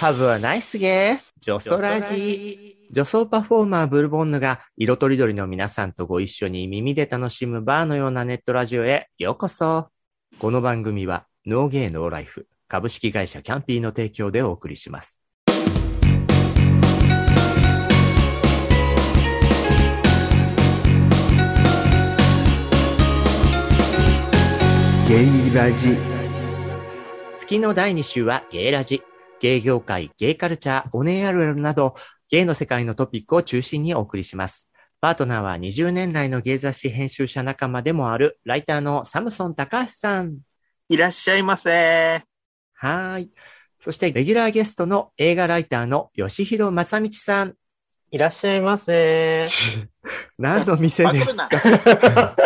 Have a nice day! 女装ラジ女装パフォーマーブルボンヌが色とりどりの皆さんとご一緒に耳で楽しむバーのようなネットラジオへようこそこの番組はノーゲーノーライフ株式会社キャンピーの提供でお送りします。ゲイラジ月の第2週はゲイラジ。ゲイ業界、ゲイカルチャー、オネエあるあるなど、ゲイの世界のトピックを中心にお送りします。パートナーは20年来のゲイ雑誌編集者仲間でもある、ライターのサムソン高橋さん。いらっしゃいませ。はーい。そして、レギュラーゲストの映画ライターの吉弘正道さん。いらっしゃいませ。何の店ですパか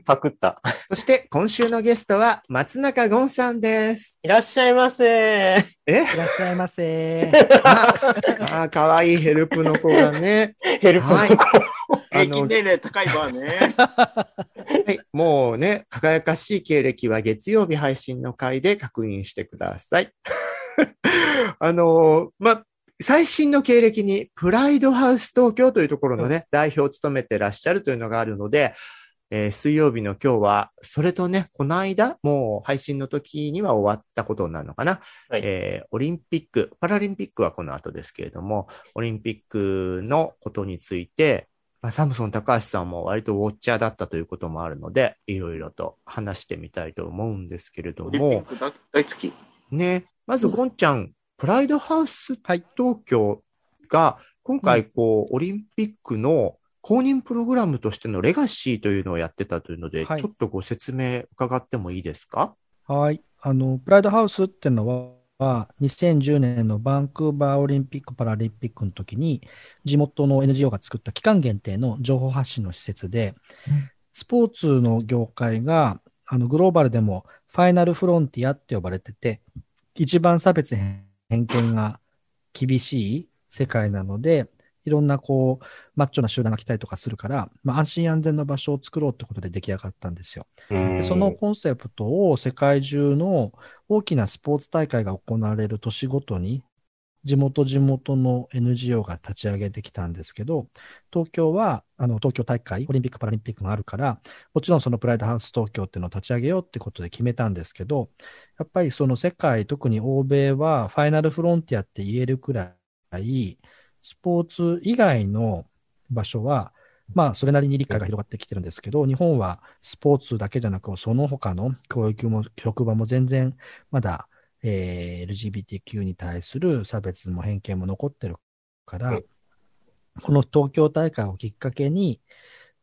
パクった。そして、今週のゲストは松中ゴンさんです。いらっしゃいませ。え？いらっしゃいませ。ああ、かわいいヘルプの子がね。ヘルプのはい子。あの平均、年齢高いわね。はい、もうね、輝かしい経歴は月曜日配信の回で確認してください。あの、ま、最新の経歴に、プライドハウス東京というところのね、代表を務めてらっしゃるというのがあるので、えー水曜日の今日は、それとね、この間、もう配信の時には終わったことになるのかな。はいえーオリンピック、パラリンピックはこの後ですけれども、オリンピックのことについて、まあ、サムソン高橋さんも割とウォッチャーだったということもあるので、いろいろと話してみたいと思うんですけれどオリンピッも、ク大大好き。ね、まずゴンちゃん、プライドハウスはい東京が、今回こう、オリンピックの公認プログラムとしてのレガシーというのをやってたというので、はい。ちょっとご説明伺ってもいいですか？はい。あの、プライドハウスっていうのは、2010年のバンクーバーオリンピック・パラリンピックの時に、地元の NGO が作った期間限定の情報発信の施設で、うん。スポーツの業界が、あの、グローバルでもファイナルフロンティアって呼ばれてて、一番差別偏見が厳しい世界なので、いろんなこう、マッチョな集団が来たりとかするから、まあ、安心安全な場所を作ろうってことで出来上がったんですよ。でそのコンセプトを世界中の大きなスポーツ大会が行われる年ごとに、地元地元の NGO が立ち上げてきたんですけど、東京は、あの、東京大会、オリンピック・パラリンピックがあるから、もちろんそのプライドハウス東京っていうのを立ち上げようってことで決めたんですけど、やっぱりその世界、特に欧米はファイナルフロンティアって言えるくらい、スポーツ以外の場所は、まあ、それなりに理解が広がってきてるんですけど、日本はスポーツだけじゃなく、その他の教育も、職場も全然、まだ、えー LGBTQ に対する差別も偏見も残ってるから、うんこの東京大会をきっかけに、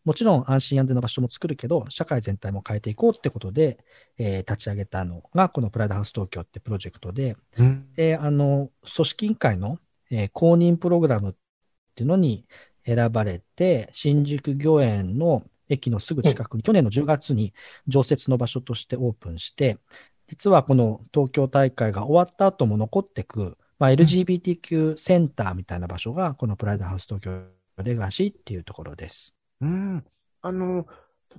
もちろん安心安全な場所も作るけど、社会全体も変えていこうってことで、えー立ち上げたのが、このプライドハウス東京ってプロジェクトで、で、あの、組織委員会の、えー公認プログラムっていうのに選ばれて、新宿御苑の駅のすぐ近くに、去年の10月に常設の場所としてオープンして、実はこの東京大会が終わった後も残ってく、まあ、LGBTQ センターみたいな場所が、このプライドハウス東京レガシーっていうところです。うん。あの、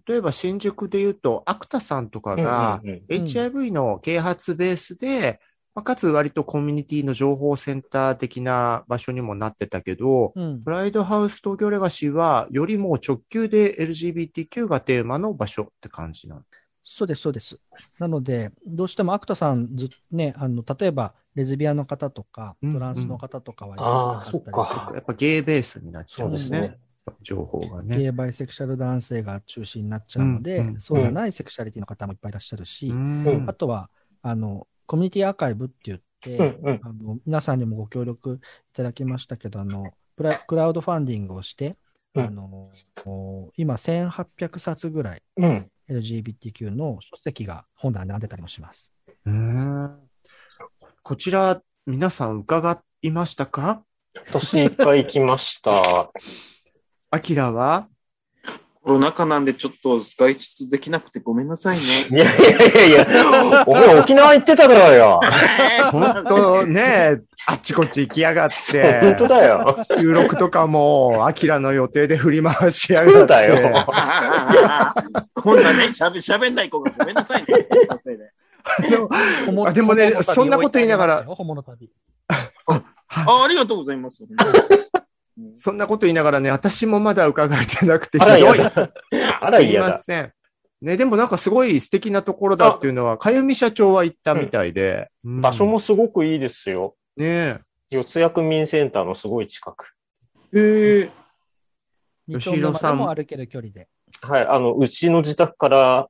例えば新宿で言うと、アクタさんとかが、HIV の啓発ベースで、まあかつ割とコミュニティの情報センター的な場所にもなってたけど、うんプライドハウス東京レガシーは、よりもう直球で LGBTQ がテーマの場所って感じなの。そうです、そうです。なので、どうしてもアクタさんず、ね、あの、例えば、レズビアンの方とか、うんトランスの方とかはあーやりづらったりそっかやっぱゲイベースになっちゃうんですね。す情報がね。ゲイバイセクシャル男性が中心になっちゃうので、うんうんそうじゃないセクシャリティの方もいっぱいいらっしゃるし、うんあとは、あの、コミュニティアーカイブって言って、うんうんあの皆さんにもご協力いただきましたけど、あの、プラクラウドファンディングをして、うんあの、今1800冊ぐらいうん。LGBTQ の書籍が本棚に並んでたりもします。うんこちら、皆さん伺いましたか？私一回行きました。アキラは？コロナ禍なんでちょっと外出できなくてごめんなさいね。いやいやいやいや、お前沖縄行ってただろうよ。本当ね、あっちこっち行きやがっ 本当て、だよ。収録とかも、アキラの予定で振り回しやがって。だよ。こんなね、しゃべ、しゃべんない子がごめんなさいね。あでもねそんなこと言いながら。あ、ありがとうございます。そんなこと言いながらね、私もまだ伺えてなくてひあらどい。あらすい嫌だ。ません。ね、でもなんかすごい素敵なところだっていうのは、かゆみ社長は行ったみたいで。うん場所もすごくいいですよ。ね四谷区民センターのすごい近く。へえ。二丁目までも歩ける距離で。はい、あの、うちの自宅から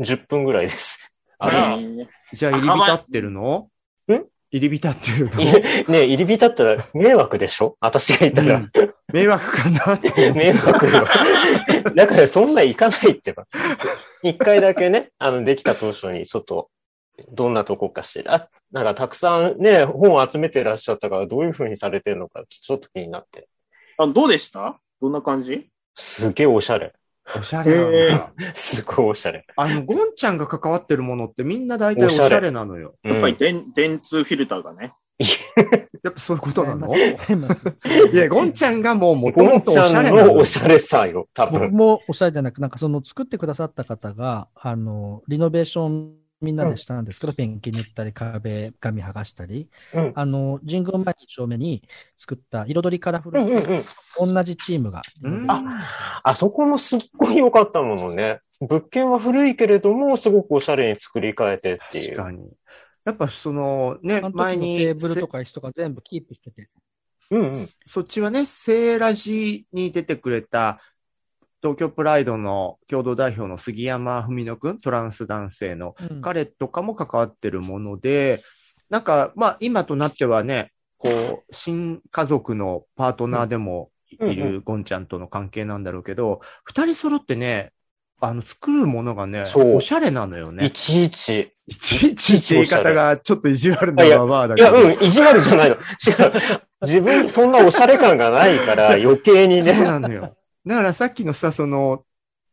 10分ぐらいです。あら えーじゃあ入り浸ってるの？ん？入り浸ってるのいね入り浸ったら迷惑でしょ？私がいたら。うん迷惑かなって。迷惑よ。だからそんな行かないってば。一回だけね、あの、できた当初に外、どんなとこかしら。あなんかたくさんね、本を集めてらっしゃったから、どういう風にされてるのか、ちょっと気になって。あ、どうでした？どんな感じ？すげえおしゃれ。おしゃれなんだ。すごいおしゃれ。あの、ゴンちゃんが関わってるものってみんな大体おしゃれなのよ。うんやっぱり電、電通フィルターがね。やっぱそういうことなの？違いや、ゴンちゃんがもうもともとおちゃんしゃれなののおしゃれさよ、多僕分。もおしゃれじゃなく、なんかその作ってくださった方が、あの、リノベーションみんなでしたんですけど、ペンキ塗ったり、壁紙剥がしたり、うんああの、神宮前2丁目に作った彩りカラフルうんうんうん。同じチームが。うんああそこもすっごい良かったものね。物件は古いけれども、すごくおしゃれに作り変えてっていう。確かに。やっぱそのね前に、テーブルとか椅子とか全部キープしてて。うんうん。そっちはね、セーラジに出てくれた、東京プライドの共同代表の杉山文乃くん、トランス男性の、うん彼とかも関わってるもので、なんか、まあ、今となってはね、こう、新家族のパートナーでもいうんうんるゴンちゃんとの関係なんだろうけど、二、人揃ってね、あの、作るものがね、そうおしゃれなのよねい。ちいち。いちいちって言い方がちょっと意地悪ないやババアだいや、けど。うん、意地悪じゃないの。違う。自分、そんなおしゃれ感がないから、余計にそうね。なのよ。だからさっきのさ、その、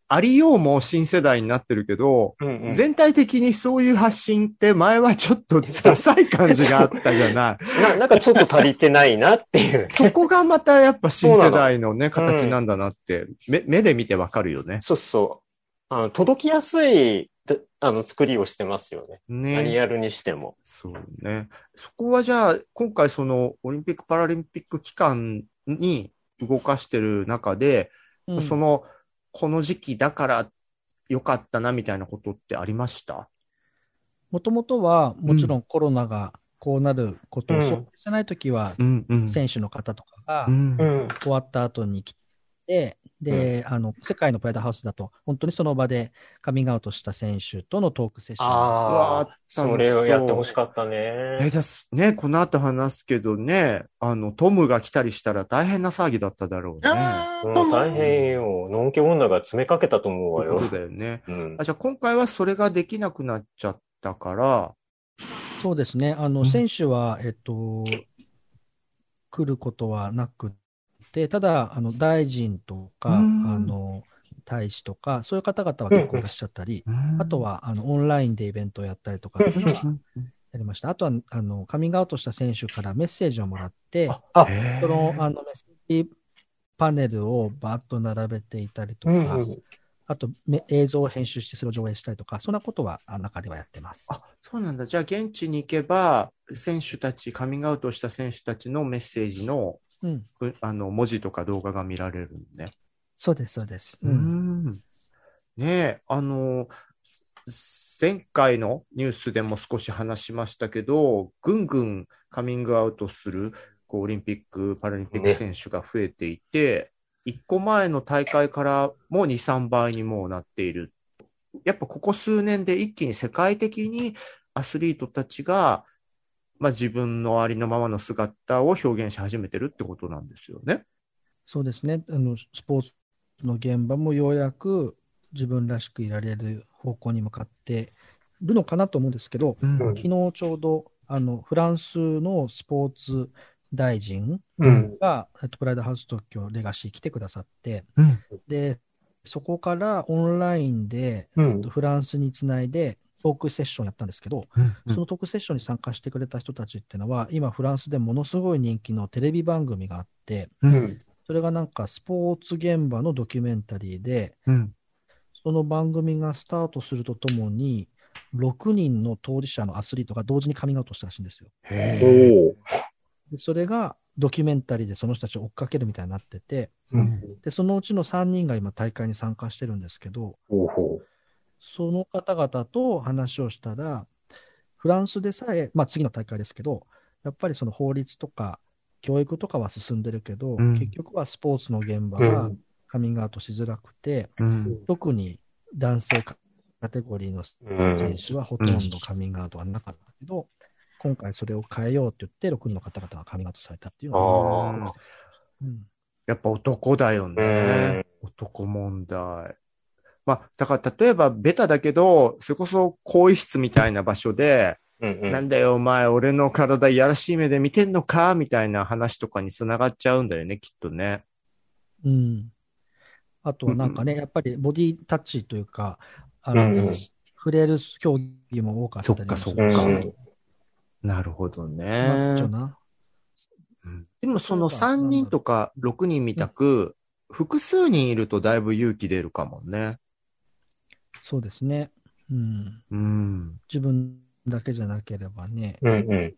ありようも新世代になってるけど、うんうん全体的にそういう発信って前はちょっと ダサい感じがあったじゃない。ななんかちょっと足りてないなっていう。そこがまたやっぱ新世代のね、形なんだなって、目目で見てわかるよね。そうそう。あの届きやすい、であの、作りをしてますよね。何ね。やるにしても。そうね。そこはじゃあ、今回そのオリンピック・パラリンピック期間に動かしてる中で、うんその、この時期だから良かったなみたいなことってありました？もともとは、もちろんコロナがこうなることをうん想定してないときは、うんうん。選手の方とかが。終わった後に来て、で、あの、世界のプライドハウスだと、本当にその場でカミングアウトした選手とのトークセッション。あわあ、それをやってほしかったね。えだすね、この後話すけどね、あの、トムが来たりしたら大変な騒ぎだっただろうね。う大変よ。のんけ女が詰めかけたと思うわよそうだよね。うんあ。じゃあ今回はそれができなくなっちゃったから、そうですね。あの、うん選手は、えっと、来ることはなくて、ただ、あの、大臣とか、あうん。の、大使とか、そういう方々は結構いらっしゃったり、あとは、あの、オンラインでイベントをやったりとか、やりました。あとは、あの、カミングアウトした選手からメッセージをもらって、その、あの、メッセージパネルをバーッと並べていたりとか、うんうんあと、め映像を編集してそれを上映したりとか、そんなことはあ中ではやってます。あ、そうなんだ。じゃあ現地に行けば、選手たち、カミングアウトした選手たちのメッセージの、うん。うあの、文字とか動画が見られるのね。そうです、そうです。う。ん。ねえ、あの、前回のニュースでも少し話しましたけど、ぐんぐんカミングアウトするこうオリンピック・パラリンピックね選手が増えていて、1個前の大会からも2、3倍にもうなっている。やっぱここ数年で一気に世界的にアスリートたちが、まあ、自分のありのままの姿を表現し始めてるってことなんですよね。そうですね。あの、スポーツの現場もようやく自分らしくいられる方向に向かってるのかなと思うんですけど、うん昨日ちょうど、あの、フランスのスポーツ大臣うん。が、えっとプライドハウス東京レガシー来てくださって、うんで、そこからオンラインでうん。フランスにつないでトークセッションやったんですけど、そのトークセッションに参加してくれた人たちっていうのは、今フランスでものすごい人気のテレビ番組があって、うん。それがなんかスポーツ現場のドキュメンタリーで、うん。その番組がスタートするとともに、6人の当事者のアスリートが同時にカミングアウトしたらしいんですよ。でそれがドキュメンタリーでその人たちを追っかけるみたいになってて、うんで、そのうちの3人が今大会に参加してるんですけど、おお。その方々と話をしたら、フランスでさえ、まあ次の大会ですけど、やっぱりその法律とか教育とかは進んでるけど、うん結局はスポーツの現場がうん。カミングアウトしづらくて、うん。特に男性カテゴリーのうん。選手はほとんどカミングアウトはなかったけど、今回それを変えようって言って、6人の方々がカミングアウトされたっていうのが。うんやっぱ男だよね。男問題。まあ、だから例えばベタだけど、それこそ更衣室みたいな場所で、うんうん。なんだよお前俺の体いやらしい目で見てんのかみたいな話とかにつながっちゃうんだよね、きっとね。うん。あとはなんかね、やっぱりボディタッチというか、あの、うんうん。触れる競技も多かったりそっかそっか。うん。なるほどね。でもそのそうか3人とか6人みたく、複数人いるとだいぶ勇気出るかもね。そうですね。うん。うん。自分だけじゃなければね、うんうん。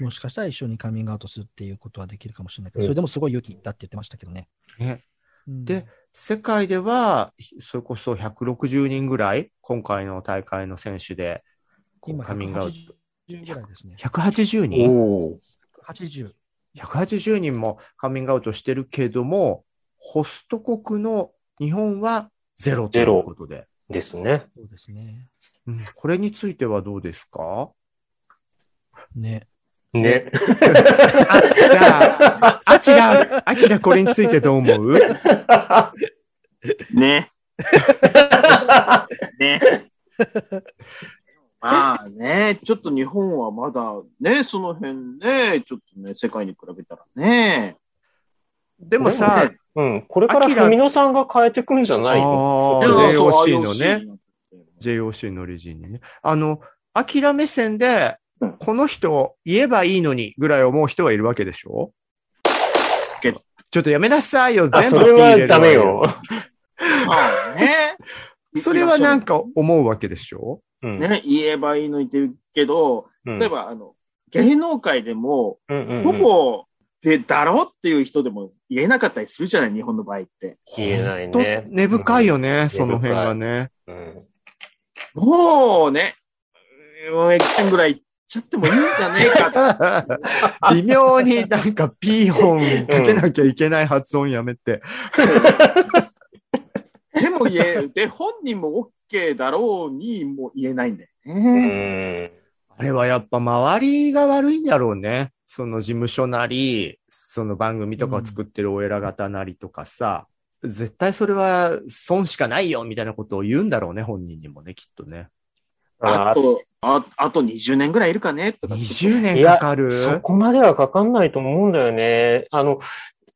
もしかしたら一緒にカミングアウトするっていうことはできるかもしれないけど、うんそれでもすごい勇気いったって言ってましたけどね。ね。うんで、世界では、それこそ160人ぐらい、今回の大会の選手で、カミングアウト。180ぐらいですね。180人？おお。80。180人もカミングアウトしてるけども、ホスト国の日本はゼロということで。ですね。そうですね。うん、これについてはどうですか？ね。ね。あ、じゃあ、アキラ、アキラこれについてどう思う？ね。ね。まあね、ちょっと日本はまだね、その辺ね、ちょっとね、世界に比べたらね。でもさ、うん。これから文野さんが変えてくんじゃないの？JOC のね JOC の理事にね。あの、アキラ目線でうん、この人言えばいいのにぐらい思う人はいるわけでしょ？けどちょっとやめなさいよ、あ、全部それはダメよ。。まあね。それはなんか思うわけでしょ？うん。ね、言えばいいのにって言うけど、うん例えば、あの、芸能界でも、うんうんうんほぼ、で、だろうっていう人でも言えなかったりするじゃない、日本の場合って。言えないとね。根深いよね、んその辺がね。うん。もうね、もう一点ぐらい言っちゃってもいいんじゃねえか。微妙になんかピー音かけなきゃいけない発音やめて。でも言え、で、本人も OK だろうにも言えないんだようね。ん。あれはやっぱ周りが悪いんだろうね。その事務所なり、その番組とかを作ってるお偉方なりとかさ、絶対それは損しかないよみたいなことを言うんだろうね、本人にもね、きっとね。ああと、ああと20年ぐらいいるかねとか。20年かかる？そこまではかかんないと思うんだよね。あの、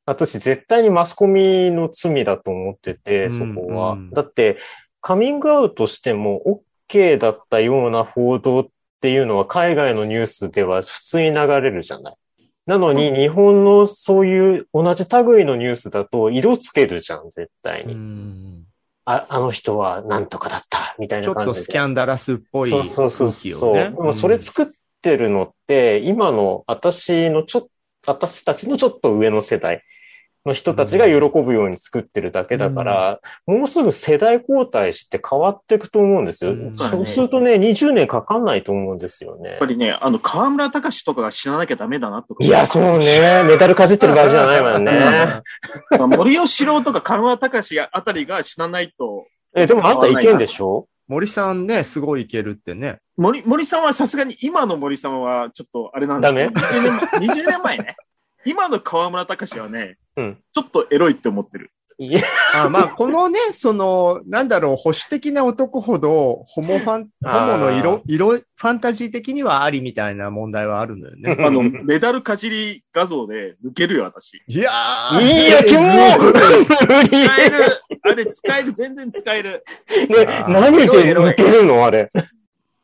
私絶対にマスコミの罪だと思ってて、そこは。うんうんだって、カミングアウトしても OK だったような報道っていうのは海外のニュースでは普通に流れるじゃない。なのに、日本のそういう同じ類のニュースだと色つけるじゃん、絶対うに。んあ、あの人はなんとかだった、みたいちょっな感じで。とスキャンダラスっぽいそうそうそうそう。でもそれ作ってるのって、今の私のちょっと、私たちのちょっと上の世代の人たちが喜ぶように作ってるだけだから、もうすぐ世代交代して変わっていくと思うんですよ。うんそうするとね、20年かかんないと思うんですよねやっぱ。りね、あの、河村隆とかが死ななきゃダメだなとか。いや、そうね。メダルかじってる場合じゃないわよね。まあ森喜朗とか河村隆あたりが死なないと、え、でもあんたいけんでしょ？森さんね、すごいいけるってね。森、森さんはさすがに、今の森さんはちょっとあれなんですけど、ダ20年前 ,20 年前ね。今の河村隆はね、うん。ちょっとエロいって思ってる。いや、あまあ、このね、その、なんだろう、保守的な男ほど、ホモファン、ホモの色、色、ファンタジー的にはありみたいな問題はあるんだよね。あの、メダルかじり画像で抜けるよ、私。いやーいや、キモ使える、あれ使える、全然使える。ね、何で似てるの？あれ。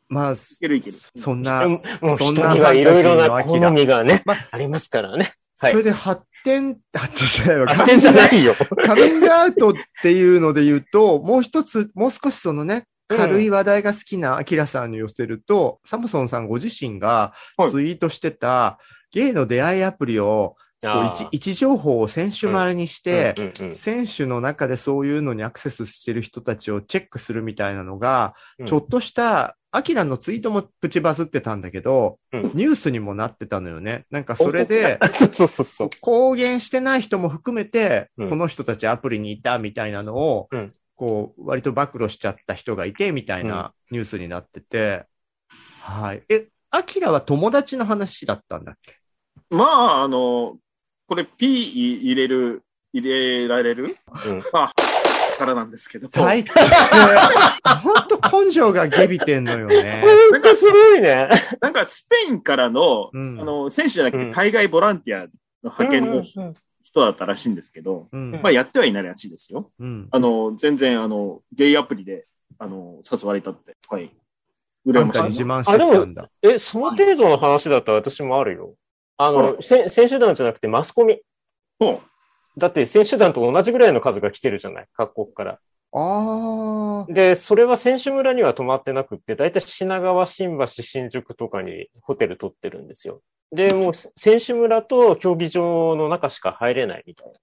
まあ、いけるいける。そんな、もうそんな人にはいろいろな好みがね、まありますからね。はい。それで発展、発展じゃないわ。あてんじゃないよ。カミングアウトっていうので言うと、もう一つ、もう少しそのね、うん。軽い話題が好きなアキラさんに寄せると、サムソンさんご自身がはい。ツイートしてた、ゲイの出会いアプリを、位置情報を選手丸にして、うんうんうん。選手の中でそういうのにアクセスしてる人たちをチェックするみたいなのが、うん。ちょっとした、アキラのツイートもプチバズってたんだけど、うん。ニュースにもなってたのよね。なんかそれで、そうそうそうそう。公言してない人も含めて、うん。この人たちアプリにいたみたいなのを、うん。こう、割と暴露しちゃった人がいて、みたいなニュースになってて、はい。え、アキラは友達の話だったんだっけ？まあ、あの、これ P 入れる、入れられる？うん。まあ、からなんですけど。最 低。ほんと根性がゲビてんのよね。なんかすごいね。なんかスペインからの、うんあの、選手じゃなくうんて海外ボランティアの派遣のうん人だったらしいんですけど、うん。まあやってはいないらしいですよ。うん。あの、全然、あの、ゲイアプリで、あの、誘われたって。はい。羨ましい。自慢してきたんだ。え、その程度の話だったら私もあるよ。ああの、せ選手団じゃなくてマスコミ。そうだって選手団と同じぐらいの数が来てるじゃない？各国から。ああ。で、それは選手村には泊まってなくって、だいたい品川、新橋、新宿とかにホテル取ってるんですよ。で、もう 選手村と競技場の中しか入れないみたいな。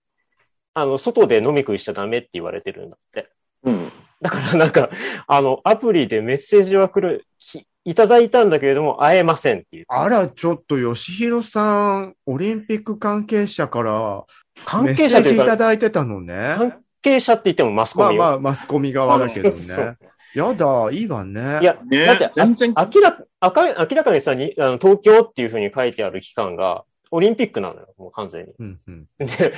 あの、外で飲み食いしちゃダメって言われてるんだって。うん。だからなんか、あの、アプリでメッセージは来る、きいただいたんだけれども、会えませんっていう。あら、ちょっと、吉弘さん、オリンピック関係者から関係者というか、だいてたのね。関係者って言ってもマスコミよ。まあまあ、マスコミ側だけどそうね。やだ、いいわね。いや、ねだって、あ全然、明らか、あか明らかにさ、にあの東京っていうふうに書いてある期間が、オリンピックなのよ、もう完全に。うんうん。で、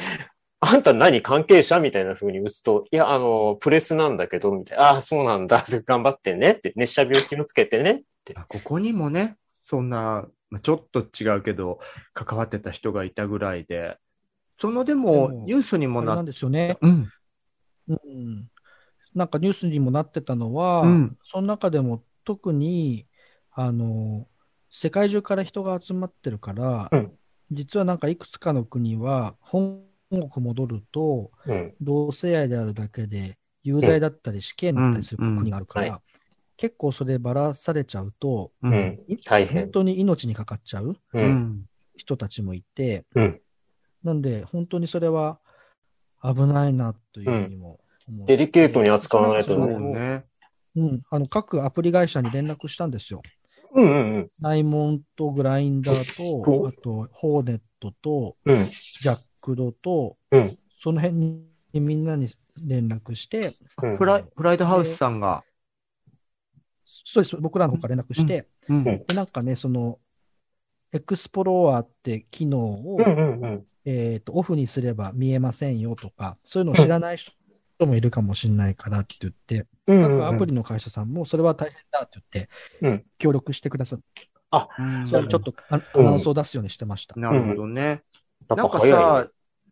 あんた何関係者みたいな風に打つと、いや、あの、プレスなんだけど、みたいな、ああ、そうなんだ、頑張ってねって、熱射病気をつけてね。あここにもね、そんな、まあちょっと違うけど、関わってた人がいたぐらいで、そのでも、ニュースにもななっんですよね。うん。うん。なんかニュースにもなってたのは、うんその中でも特に、あの、世界中から人が集まってるから、うん実はなんかいくつかの国は、本国戻ると、うん。同性愛であるだけで、有罪だったり死刑になったりするうん国があるから、は結構そればらされちゃうと、う。うん大変本当に命にかかっちゃうう。うんん。人たちもいて、うんなんで、本当にそれは危ないなというふうにも思う、デリケートに扱わないとそうね。ね。うん、あの各アプリ会社に連絡したんですよ。うんうんナイモンとグラインダーと、あと、ホーネットと、うん。うん。ジャックドと、うんその辺にみんなに連絡して、うんプライプライドハウスさんが、そうです、僕らの方から連絡して、うん。うん。でなんかね、その、エクスプローラーって機能を、うんうんうん。えっ、と、オフにすれば見えませんよとか、そういうのを知らない人もいるかもしれないからって言って、うん各アプリの会社さんもそれは大変だって言って、うん。協力してくださって、うん。それちょっとアアうん。ナウンスを出すようにしてました。なるほどね。なんかさ、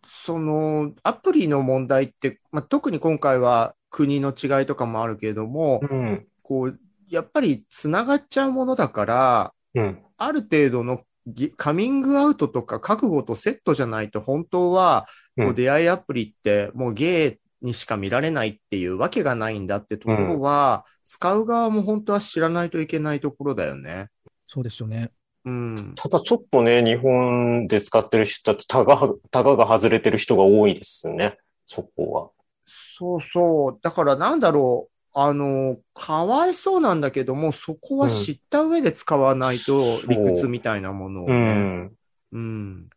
その、アプリの問題って、まあ、特に今回は国の違いとかもあるけれども、うん。こう、やっぱり繋がっちゃうものだから、うん。ある程度のぎカミングアウトとか覚悟とセットじゃないと本当は、こううん出会いアプリってもうゲイにしか見られないっていうわけがないんだってところは、使う側も本当は知らないといけないところだよね。そうですよね。うん。ただちょっとね、日本で使ってる人たち、たが、たがが外れてる人が多いですね。そこは。そうそう。だからなんだろう。あの、かわいそうなんだけども、そこは知った上で使わないとん理屈みたいなものをうね。ん。うん。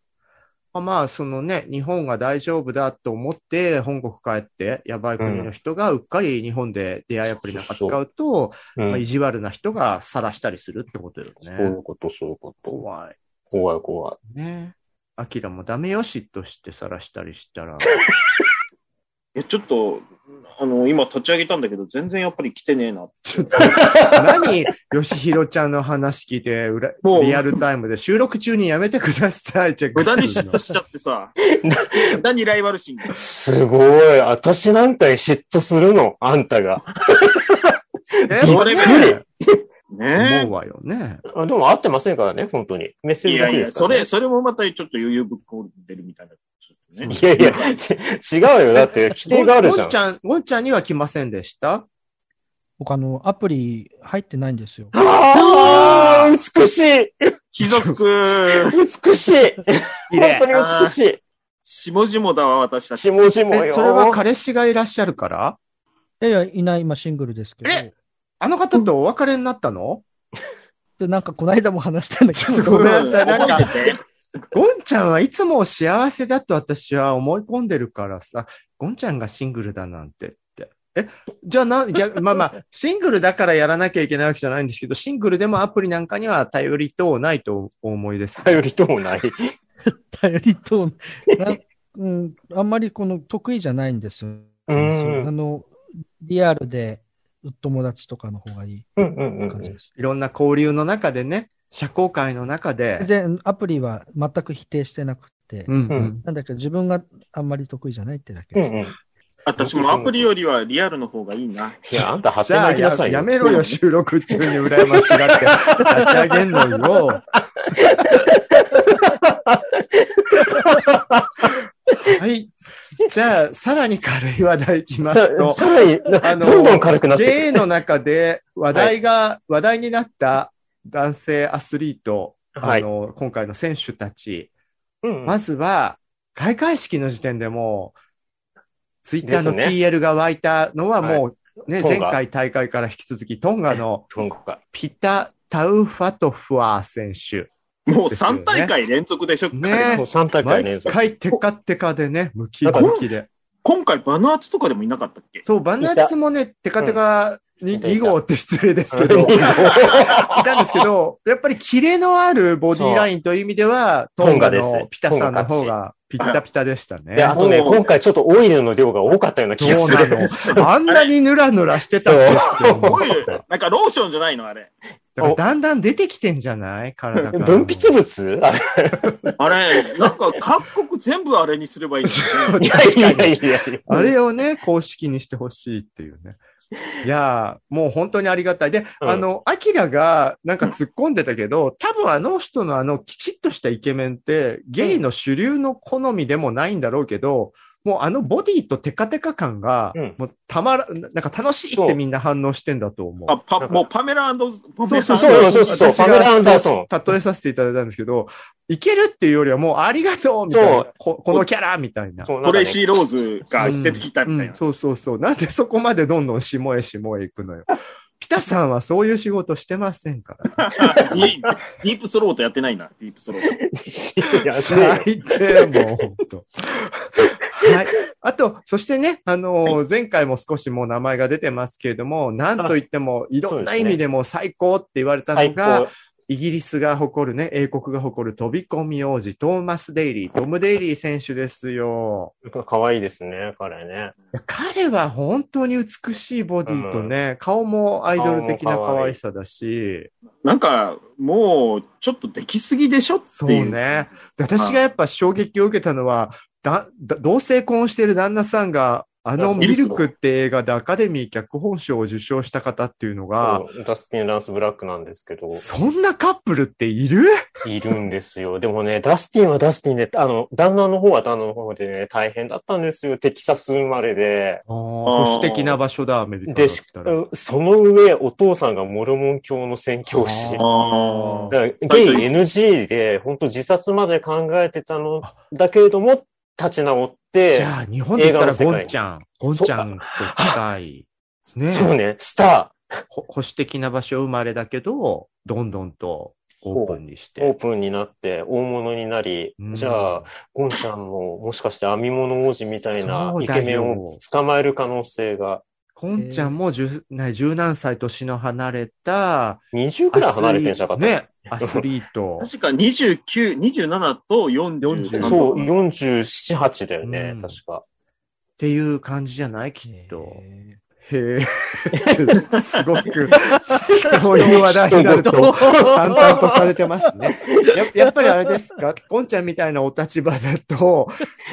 まあまあ、そのね、日本が大丈夫だと思って、本国帰って、やばい国の人がうっかり日本で出会いアプリなんか使うと、意地悪な人が晒したりするってことよそういね。うこと、そういうこと。怖い。怖い、怖い。ね。アキラもダメよしとして晒したりしたら。や、ちょっと、あの、今立ち上げたんだけど、全然やっぱり来てねえな。っと、何、よしひろちゃんの話聞いて、裏もうリアルタイムで収録中にやめてください、チェック無駄に嫉妬しちゃってさ、無駄にライバル心が。すごい。私なんかに嫉妬するの？あんたが。えそれねね思うわよね。あでも会ってませんからね、本当に。メッセえ。ージだいやいや。それ、それもまたちょっと余裕ぶっこんでるみたいな。ね。いやいや、ち違うよ。だって、規定があるじゃん。ゴンち。ゃん、ゴンちゃんには来ませんでした？僕あの、アプリ入ってないんですよ。ああ、美しい。貴族、美しい。本当に美しい。下々だわ、私たち。ひもじもえ、よ。それは彼氏がいらっしゃるから？いやいや、いない、今シングルですけど。えあの方とお別れになったの？で、なんかこの間も話したんだけど、ごめんなさい。なんかゴンちゃんはいつも幸せだと私は思い込んでるからさ、ゴンちゃんがシングルだなんてって。え、じゃあな、逆 まあまあ、シングルだからやらなきゃいけないわけじゃないんですけど、シングルでもアプリなんかには頼りとないとお思いです。頼りともない。頼りと、なうん、あんまりこの得意じゃないんですよ。あの、リアルで友達とかの方がいいうんうんうんうん。感じです。いろんな交流の中でね、社交界の中で、全然アプリは全く否定してなくて、うんううんん。なんだけど自分があんまり得意じゃないってだけ。うんうん。私もアプリよりはリアルの方がいいな。いや、あんた発じゃあや展なきなさいよ。やめろよ、収録中に羨ましがって立ち上げんのよ。はい。じゃあ、さらに軽い話題いきますさと、さらに、あのどんどん軽くなってくる。ゲイの中で話題が、話題になった男性アスリート、はい。あの、今回の選手たち、うんまずは、開会式の時点でもう、ツイッターの TL が湧いたのはもう、ね、トンガ前回大会から引き続き、トンガのトンガか。ピタ・タウファトファー選手。もうですよね3大会連続でしょ？ね彼そう3大会連毎続。回テカテカでね、ムキムキで。今回バヌアツとかでもいなかったっけ？そう、バナーツもね、テカテカにいたいた2号って失礼ですけど、いたんですけど、やっぱりキレのあるボディラインという意味では、トンガのピタさんの方がピッタピタでしたね。で、あとね、今回ちょっとオイルの量が多かったような気がそうする。なの。あんなにヌラヌラしてたオイル。なんかローションじゃないの？あれ。だからだんだん出てきてんじゃない？体から。分泌物？あれあれ、なんか各国全部あれにすればいいね。いやいやいやいや。あれをね、公式にしてほしいっていうね。いやー、もう本当にありがたい。で、うん。あの、アキラがなんか突っ込んでたけど、多分あの人のあのきちっとしたイケメンって、ゲイの主流の好みでもないんだろうけど、もうあのボディとテカテカ感がうん、もうたまら、なんか楽しいってみんな反応してんだと思う。あ、パ、もうパメラパメそうそうそうそう。そうパメラアンダーソン。そう例えさせていただいたんですけど、いけるっていうよりはもうありがとうみたいそな。ここのキャラみたいな。そうなんかねトレイシー・ローズが出てきたみたいなうん。そうそうそう。なんでそこまでどんどん下へ下へ行くのよ。ピタさんはそういう仕事してませんから。ディープスロートやってないな、ディープスロート。最低、もう、本当。はい。あと、そしてね、あのー前回も少しもう名前が出てますけれども、なんといっても、いろんな意味でも最高って言われたの最が、高。イギリスが誇るね、英国が誇る飛び込み王子、トーマス・デイリー、トム・デイリー選手ですよ。可愛いですね、彼ね。彼は本当に美しいボディとね、顔もアイドル的な可愛さだし、なんか、もう、ちょっとできすぎでしょってそう。ね。で私がやっぱ衝撃を受けたのは、だ、だ同性婚してる旦那さんが、あのうんミルクって映画でアカデミー脚本賞を受賞した方っていうのが、ダスティン・ランス・ブラックなんですけど、そんなカップルっている？いるんですよ。でもね、ダスティンはダスティンで、あの、旦那の方は旦那の方でね、大変だったんですよ。テキサス生まれで。保守的な場所だ、アメリカだで、しったら。その上、お父さんがモルモン教の宣教師。ゲイ NG で、本当自殺まで考えてたのだけれども、立ち直って、じゃあ、日本で言ったらゴンちゃん、ゴンちゃんと近い。ね。そうね、スタほ保守的な場所生まれだけど、どんどんとオープンにしー、オーて。プンになって、大物になり、うん。じゃあ、ゴンちゃんも、もしかして編み物王子みたいなイケメンを捕まえる可能性が、ゴンちゃんも十、ね、十何歳年の離れた、20くらい離れてんじゃなかったね、アスリート。確か29、27と43。40そう、47、8だよね、うん確か。ていう感じじゃない？きっと。へへえ。すごく、こういう話題になると、淡々とされてますね。ややっぱりあれですか、ゴンちゃんみたいなお立場だと、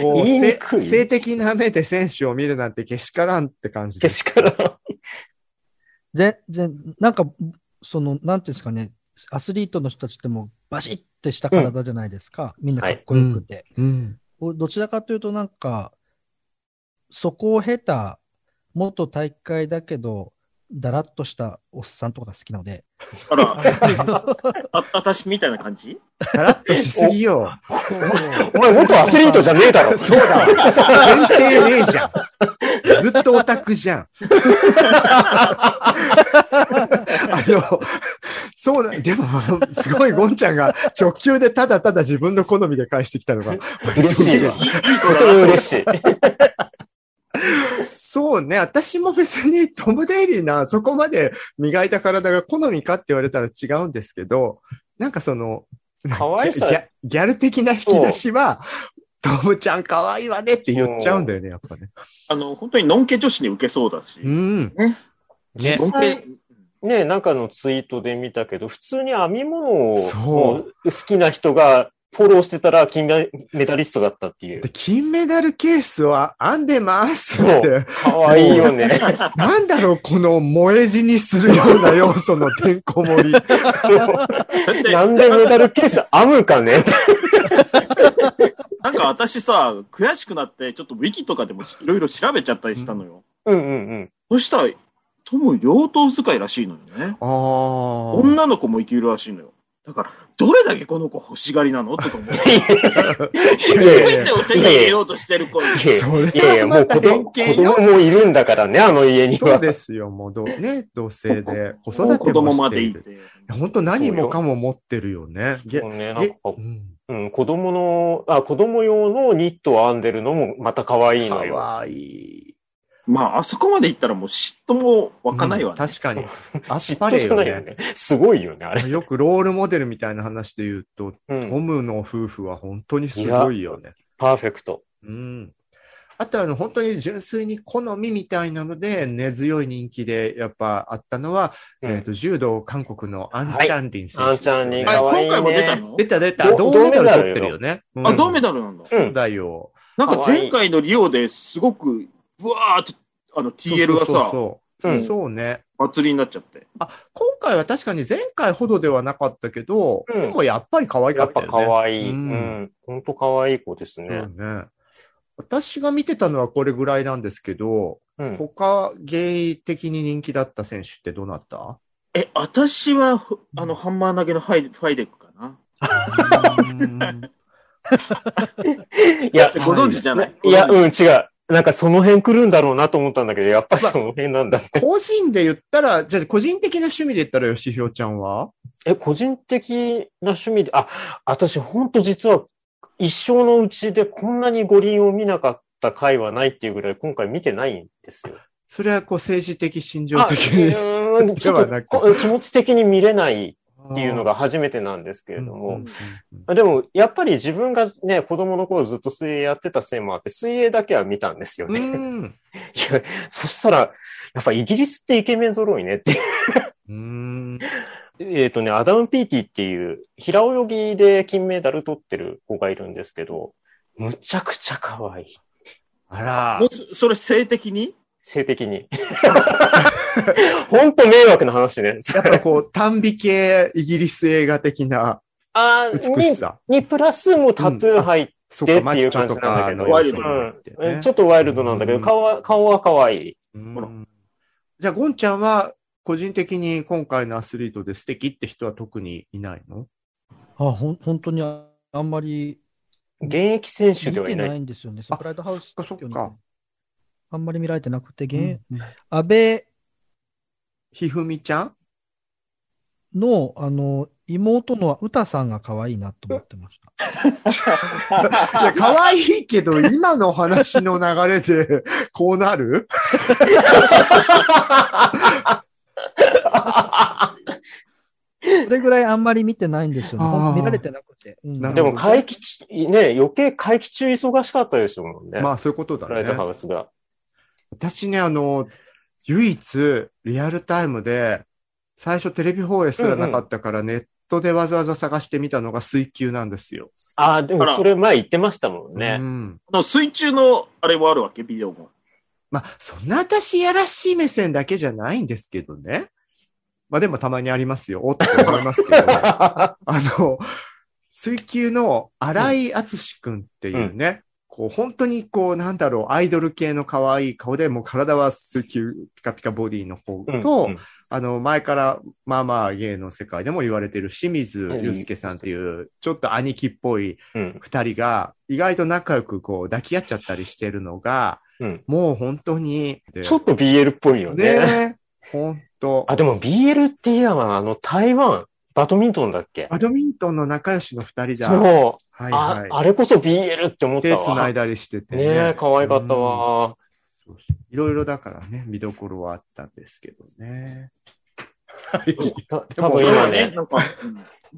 こう、性的な目で選手を見るなんてけしからんって感じです。けしから。ぜぜなんか、その、なんていうんですかね、アスリートの人たちってもうバシッてした体じゃないですか。みんなかっこよくて。うん。おどちらかというとなんか、そこを経た、元体育会だけど、だらっとしたおっさんとかが好きなので、あら、あ、私みたいな感じ？だらっとしすぎよ。お前元アスリートじゃねえだろ。そうだ。前提ねえじゃん。ずっとオタクじゃん。あの、そうだ、でも、すごいゴンちゃんが直球でただただ自分の好みで返してきたのが、嬉しいわ。嬉しい。そうね、私も別にトム・デイリーな、そこまで磨いた体が好みかって言われたら違うんですけど、なんかその、可愛さギャギャル的な引き出しは、トムちゃん可愛いわねって言っちゃうんだよね、やっぱね。あの、本当にノンケ女子に受けそうだし。うん。ねねなんかのツイートで見たけど、普通に編み物をそう好きな人がフォローしてたら金メメダリストだったっていうで。金メダルケースは編んでますって。可愛いよね。なんだろう、この萌え死にするような要素のてんこ盛り。だってなんでメダルケース編むかね。なんか私さ、悔しくなって、ちょっとウィキとかでもいろいろ調べちゃったりしたのよ。うんうんうん。そしたら、トム両頭使いらしいのよね。ああ。女の子もいけるらしいのよ。だから、どれだけこの子欲しがりなの？とか思って。いやいや全てを手に入れようとしてる子に。いやいやいや、もう子供子供もいるんだからね、あの家にそうは。ですよ、もうど、ね、同性で子もう子育ても供までいしている。て。本当何もかも持ってるよね。げそうね、なんげか、うんうん、子供の、あ、子供用のニットを編んでるのもまた可愛いかのよ。わいい。まあ、あそこまで行ったらもう嫉妬も湧かないわね。うん確かに。あっ嫉ぱれよ妬じゃないよね。ね。すごいよね、あれ。よくロールモデルみたいな話で言うと、うトん。ムの夫婦は本当にすごいよね。パーフェクト。うん。あとあの、本当に純粋に好みみたいなので、根強い人気でやっぱあったのは、うんえっ、と、柔道韓国のアンチャンリン選手、アンチャンリンあれ可愛いね今回も出たの？出た出た。ど銅メダル取ってるよね。あ、銅メダダルなんだ？うルだよ。なんか前回のリオですごく、ブワーって、あの、TL がそうさ、そうそう、うんそうね。祭りになっちゃって。あ、今回は確かに前回ほどではなかったけど、うんでもやっぱり可愛かやったよね。可愛い。ううんん。ほんと可愛い子ですね。そうね。私が見てたのはこれぐらいなんですけど、うん。他ゲイ的に人気だった選手ってどうなった？え、私は、ふあの、ハンマー投げのファイファイデクかな。いや、ご存知じゃない？いや、うん、違う。なんかその辺来るんだろうなと思ったんだけど、やっぱりその辺なんだね。個人で言ったら、じゃあ個人的な趣味で言ったら吉弘ちゃんは？え、個人的な趣味で、あ、私ほんと実は一生のうちでこんなに五輪を見なかった回はないっていうぐらい今回見てないんですよ。それはこう政治的、心情あ、的に。気持ち的に見れないっていうのが初めてなんですけれども、でも、やっぱり自分がね、子供の頃ずっと水泳やってたせいもあって、水泳だけは見たんですようね。ん。いや、そしたら、やっぱイギリスってイケメン揃いねって。うん。えっとね、アダム・ピーティっていう、平泳ぎで金メダル取ってる子がいるんですけど、むちゃくちゃ可愛い。あらそれ性的に？性的に。ほんと迷惑な話ね。やっぱこう、短美系イギリス映画的なあ美しさ。に、にプラスもタトゥー入って、そっていう感じなんだけどワイルドうんちょっとワイルドなんだけど、うん顔は、顔は可愛い。うんじゃあ、ゴンちゃんは、個人的に今回のアスリートで素敵って人は特にいないの？あ、ほん、本当にああんまり現役選手ではいない。ないんですよね。スプライドハウスそっかそっかあんまり見られてなくて、う現ん安倍ひふみちゃんの、あの、妹の歌さんが可愛いなと思ってました。いや、可愛いけど、今の話の流れで、こうなる？それぐらいあんまり見てないんですよね。見られてなくて。うんでも会期中、ね、余計会期中忙しかったですもんね。まあ、そういうことだライトハね。ウスが。私ね、あの、唯一、リアルタイムで、最初テレビ放映すらなかったから、ネットでわざわざ探してみたのが水球なんですよ。ああ、でもそれ前言ってましたもんうね。ん。あの水中のあれもあるわけ、ビデオも。まあ、そんな私やらしい目線だけじゃないんですけどね。まあでもたまにありますよ。おっと思いますけど。あの、水球の荒井敦くんっていうね、こう本当にこうなんだろう、アイドル系の可愛い顔で、もう体は水球ピカピカボディの方うんと、うん。あの、前から、まあまあ芸の世界でも言われてる清水祐介さんっていう、ちょっと兄貴っぽいうん。二人が、意外と仲良くこう抱き合っちゃったりしてるのが、うん。もう本当に、ちょっと BL っぽいよね。ね本当。あ、でも BL って言えば、あの、台湾、バドミントンだっけ？バドミントンの仲良しの二人だ。そう。はいあはい。あれこそ BL って思った手わ。繋いだりしててね。ねえ、可愛かったわ。いろいろだからね、見どころはあったんですけどね。はい。た多分今ね、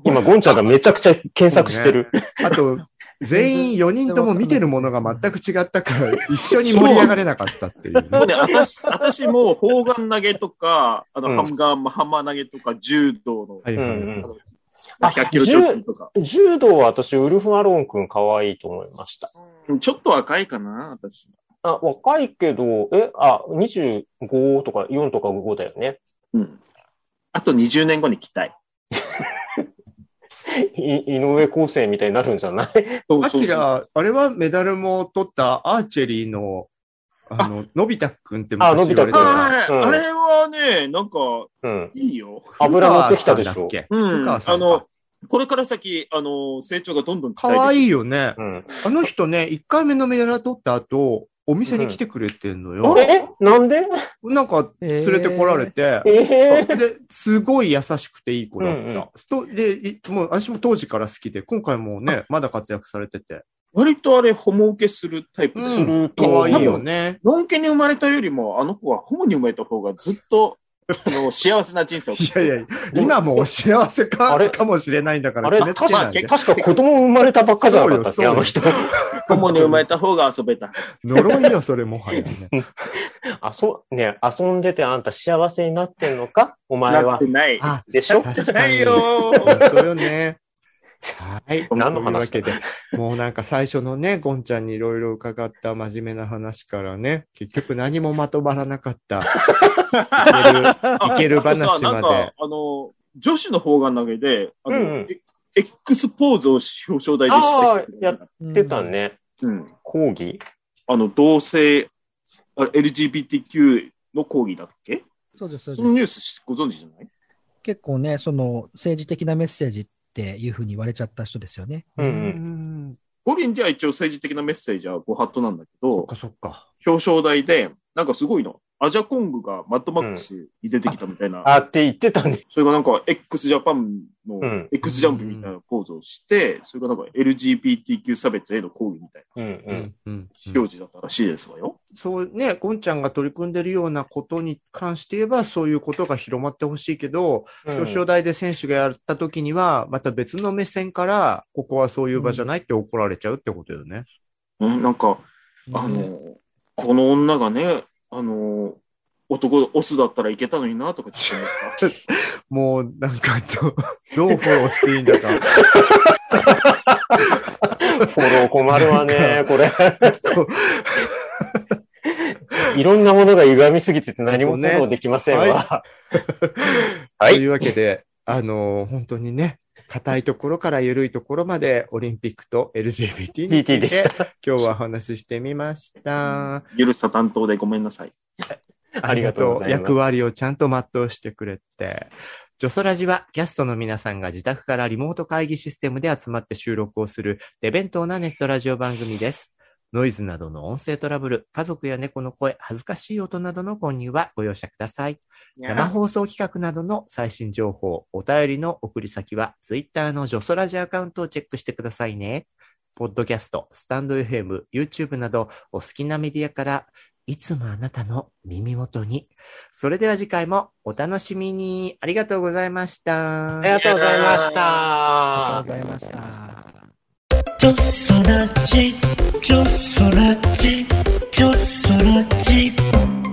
今、ゴンちゃんがめちゃくちゃ検索してる。あと、全員4人とも見てるものが全く違ったから、一緒に盛り上がれなかったっていうね。そうね、私、私も砲丸投げとか、あの、うんハンガー、ハンマー投げとか、柔道の、はいはい。うんうんまあ100キロ超級とか。柔道は私、ウルフ・アロン君可愛いと思いました。うんちょっと若いかな、私。あ、若いけど、え、あ、25とか4とか5だよね。うん。あと20年後に期待。い 井上康生みたいになるんじゃない？ア そうそうそう。キラ、あれはメダルも取ったアーチェリーの、あ。の、のび太くんって昔あのび太くん。言われてた。うんはいあれはね、なんか、うん。いいよ。油乗ってきたでしょ。うん。あの、これから先、あの、成長がどんどん期待できる。かわいいよね。うん。あの人ね、1回目のメダル取った後、お店に来てくれてんのよ。えなんで？なんか、連れてこられて、ええで、すごい優しくていい子だった。うんうん。とで、いもう私も当時から好きで、今回もね、まだ活躍されてて。割とあれ、ホモ受けするタイプですうん。るかわいいよね。のんけに生まれたよりも、あの子はホモに生まれた方がずっと、あの、幸せな人生を。いやいや、今もお幸せあかれ？かもしれないんだからあれ、確か、確か子供生まれたばっかじゃなかったっけそうよあの人。ホモに生まれた方が遊べた。呪いよ、それもはやね。あ、そう、ね、遊んでてあんた幸せになってんのか？お前はなって。ない。あ、でしょ？確かに。ないよ本当よね。はい。何の話？というわけで、もうなんか最初のね、ゴンちゃんにいろいろ伺った真面目な話からね、結局何もまとまらなかった。いける、いける話あとさなんかまで。、あの、女子の砲丸投げで、あの、うんうんえ X ポーズを表彰台でしてやっうんてた。ね。うん。講義？あの、同性、あ LGBTQ の抗議だっけ？そうです、そうそのニです。ュースご存知じゃない？結構ね、その政治的なメッセージっていうふうに言われちゃった人ですよね。うんう。うんん。五輪じゃ一応政治的なメッセージはご法度なんだけどそっか、そっか。表彰台で、なんかすごいの。アジャコングがマッドマックスに出てきたみたいな。あって言ってたね。それがなんか x ジャパンのうん X ジャンプみたいなポーズをして、それがなんか LGBTQ 差別への抗議みたいなうんう。うんん。うん。表示だったらしいですわよ。そうね、ゴンちゃんが取り組んでるようなことに関して言えば、そういうことが広まってほしいけど、表彰台で選手がやった時には、また別の目線から、ここはそういう場じゃないって怒られちゃうってことよね。うん、なんか、あねの、この女がね、あの、男、オスだったらいけたのになとか言って思った。もう、なんかど、どうフォローしていいんだか。フォロー困るわね、これ。いろんなものが歪みすぎてて何もフォローできませんわ。ははいというわけで、あの、本当にね、硬いところから緩いところまで、オリンピックと LGBT についでしてた。今日はお話ししてみました。許した担当でごめんなさい。ありがとうございます役割をちゃんと全うしてくれて。ジョソラジはキャストの皆さんが自宅からリモート会議システムで集まって収録をする手弁当なネットラジオ番組です。ノイズなどの音声トラブル、家族や猫の声、恥ずかしい音などの購入はご容赦ください。生放送企画などの最新情報、お便りの送り先は、ツイッターのジョソラジアカウントをチェックしてくださいね。ポッドキャスト、スタンド FM、YouTube など、お好きなメディアから、いつもあなたの耳元に。それでは次回もお楽しみに。ありがとうございました。ありがとうございました。ありがとうございました。ちょそらちちょそらちちょそらち。